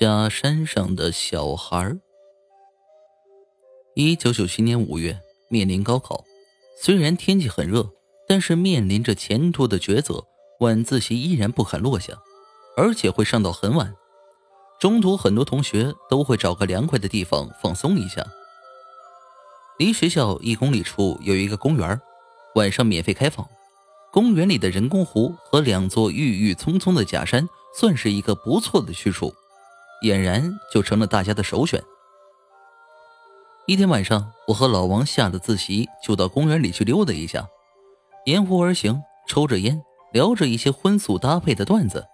假山上的小孩。一九九七年五月，面临高考，虽然天气很热，但是面临着前途的抉择，晚自习依然不肯落下，而且会上到很晚。中途，很多同学都会找个凉快的地方放松一下。离学校一公里处有一个公园，晚上免费开放。公园里的人工湖和两座郁郁葱葱的假山，算是一个不错的去处，俨然就成了大家的首选。一天晚上，我和老王下了自习，就到公园里去溜达一下，沿湖而行，抽着烟，聊着一些荤素搭配的段子，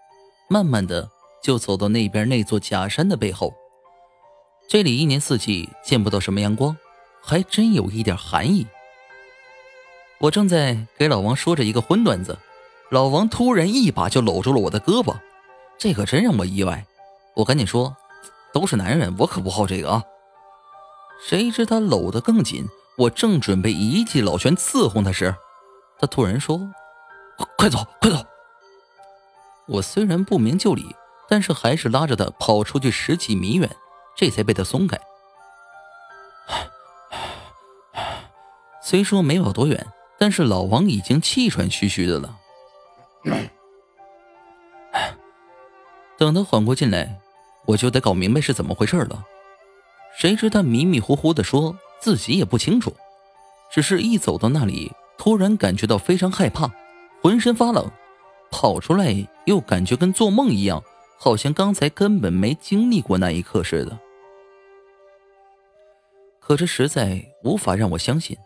慢慢的就走到那边那座假山的背后。这里一年四季见不到什么阳光，还真有一点寒意。我正在给老王说着一个荤段子，老王突然一把就搂住了我的胳膊，这可真让我意外。我赶紧说：“都是男人，我可不好这个啊。”谁知他搂得更紧，我正准备一记老拳伺候他时，他突然说：“快走，快走！”我虽然不明就里，但是还是拉着他跑出去十几米远，这才被他松开。虽说没跑多远。但是老王已经气喘吁吁的了。等他缓过劲来，我就得搞明白是怎么回事了。谁知他迷迷糊糊的说自己也不清楚，只是一走到那里，突然感觉到非常害怕，浑身发冷，跑出来又感觉跟做梦一样，好像刚才根本没经历过那一刻似的。可这实在无法让我相信。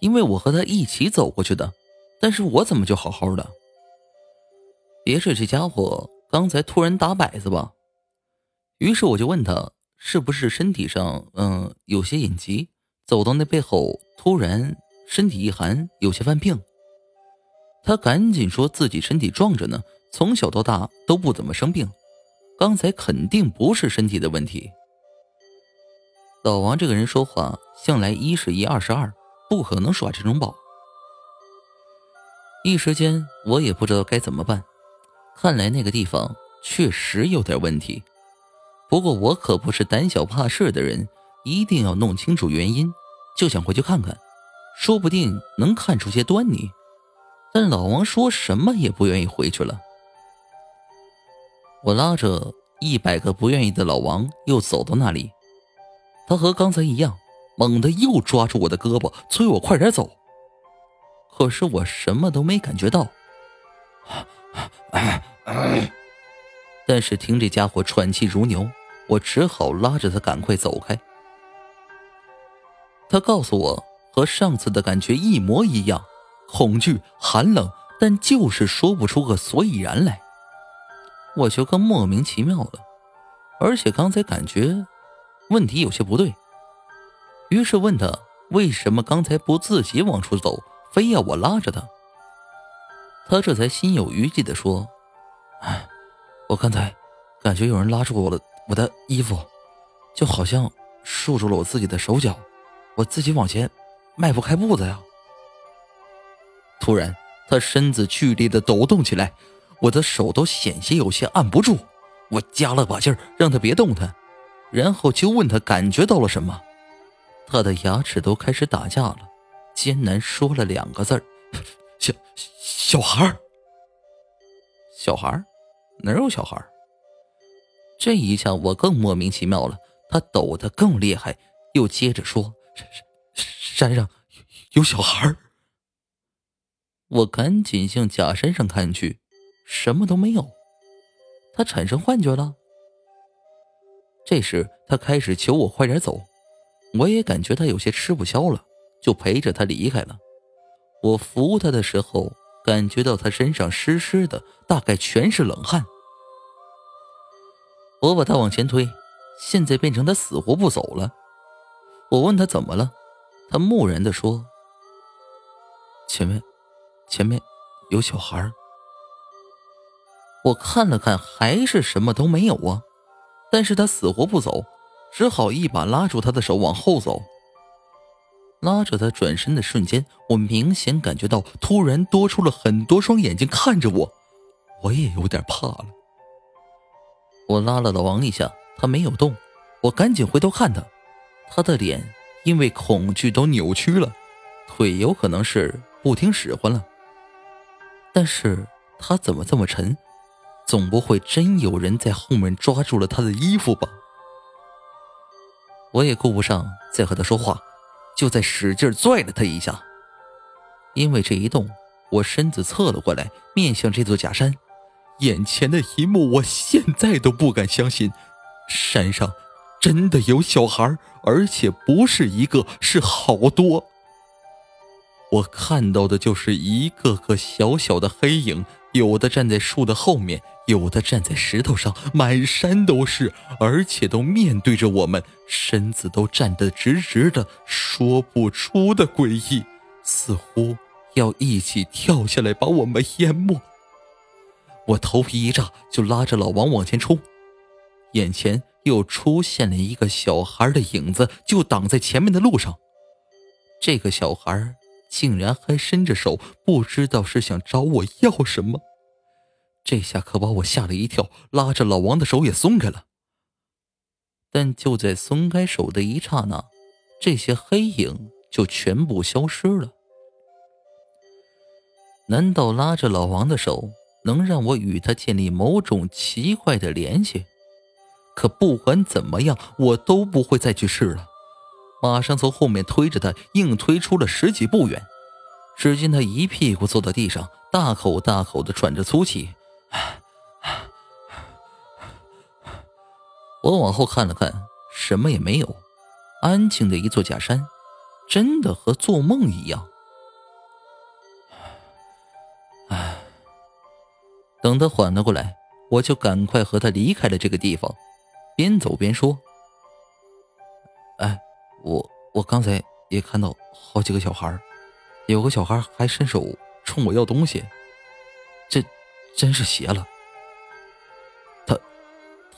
因为我和他一起走过去的，但是我怎么就好好的？别是这家伙刚才突然打摆子吧？于是我就问他，是不是身体上嗯有些隐疾？走到那背后，突然身体一寒，有些犯病。他赶紧说自己身体壮着呢，从小到大都不怎么生病，刚才肯定不是身体的问题。老王这个人说话向来一是一，二是二。不可能耍这种宝。一时间我也不知道该怎么办，看来那个地方确实有点问题。不过我可不是胆小怕事的人，一定要弄清楚原因，就想回去看看，说不定能看出些端倪。但老王说什么也不愿意回去了。我拉着一百个不愿意的老王又走到那里，他和刚才一样。猛地又抓住我的胳膊，催我快点走。可是我什么都没感觉到，但是听这家伙喘气如牛，我只好拉着他赶快走开。他告诉我和上次的感觉一模一样，恐惧、寒冷，但就是说不出个所以然来。我就更莫名其妙了，而且刚才感觉问题有些不对。于是问他为什么刚才不自己往出走，非要我拉着他。他这才心有余悸的说：“哎，我刚才感觉有人拉住我的我的衣服，就好像束住了我自己的手脚，我自己往前迈不开步子呀。”突然，他身子剧烈的抖动起来，我的手都险些有些按不住。我加了把劲儿，让他别动弹，然后就问他感觉到了什么。他的牙齿都开始打架了，艰难说了两个字儿：“ 小小孩儿，小孩儿，哪有小孩？”这一下我更莫名其妙了。他抖得更厉害，又接着说：“山上有小孩。”我赶紧向假山上看去，什么都没有。他产生幻觉了。这时他开始求我快点走。我也感觉他有些吃不消了，就陪着他离开了。我扶他的时候，感觉到他身上湿湿的，大概全是冷汗。我把他往前推，现在变成他死活不走了。我问他怎么了，他木然的说：“前面，前面有小孩。”我看了看，还是什么都没有啊，但是他死活不走。只好一把拉住他的手往后走。拉着他转身的瞬间，我明显感觉到突然多出了很多双眼睛看着我，我也有点怕了。我拉了老王一下，他没有动，我赶紧回头看他，他的脸因为恐惧都扭曲了，腿有可能是不听使唤了。但是他怎么这么沉？总不会真有人在后面抓住了他的衣服吧？我也顾不上再和他说话，就在使劲拽了他一下。因为这一动，我身子侧了过来，面向这座假山。眼前的一幕，我现在都不敢相信，山上真的有小孩，而且不是一个，是好多。我看到的就是一个个小小的黑影，有的站在树的后面，有的站在石头上，满山都是，而且都面对着我们，身子都站得直直的，说不出的诡异，似乎要一起跳下来把我们淹没。我头皮一炸，就拉着老王往前冲，眼前又出现了一个小孩的影子，就挡在前面的路上。这个小孩。竟然还伸着手，不知道是想找我要什么。这下可把我吓了一跳，拉着老王的手也松开了。但就在松开手的一刹那，这些黑影就全部消失了。难道拉着老王的手能让我与他建立某种奇怪的联系？可不管怎么样，我都不会再去试了。马上从后面推着他，硬推出了十几步远。只见他一屁股坐到地上，大口大口的喘着粗气。我往后看了看，什么也没有，安静的一座假山，真的和做梦一样。唉，等他缓了过来，我就赶快和他离开了这个地方，边走边说：“哎。”我我刚才也看到好几个小孩有个小孩还伸手冲我要东西，这真是邪了。他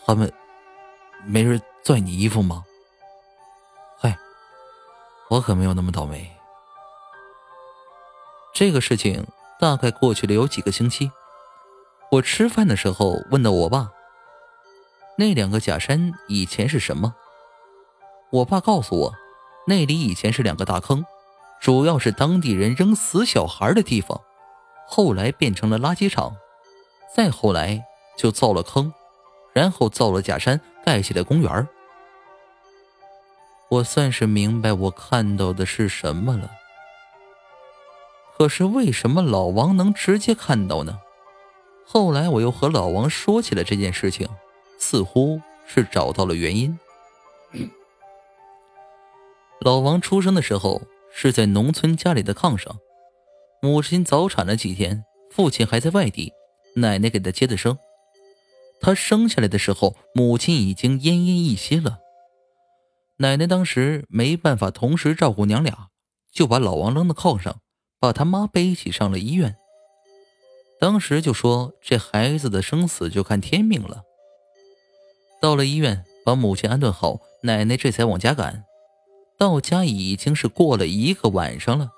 他们没人拽你衣服吗？嗨，我可没有那么倒霉。这个事情大概过去了有几个星期。我吃饭的时候问到我爸，那两个假山以前是什么？我爸告诉我，那里以前是两个大坑，主要是当地人扔死小孩的地方，后来变成了垃圾场，再后来就造了坑，然后造了假山，盖起了公园我算是明白我看到的是什么了。可是为什么老王能直接看到呢？后来我又和老王说起了这件事情，似乎是找到了原因。老王出生的时候是在农村家里的炕上，母亲早产了几天，父亲还在外地，奶奶给他接的生。他生下来的时候，母亲已经奄奄一息了。奶奶当时没办法同时照顾娘俩，就把老王扔到炕上，把他妈背起上了医院。当时就说这孩子的生死就看天命了。到了医院，把母亲安顿好，奶奶这才往家赶。到家已经是过了一个晚上了，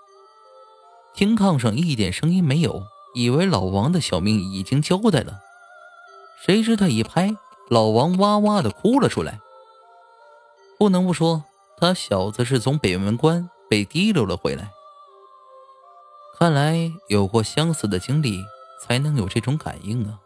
听炕上一点声音没有，以为老王的小命已经交代了。谁知他一拍，老王哇哇的哭了出来。不能不说，他小子是从北门关被提溜了回来。看来有过相似的经历，才能有这种感应啊。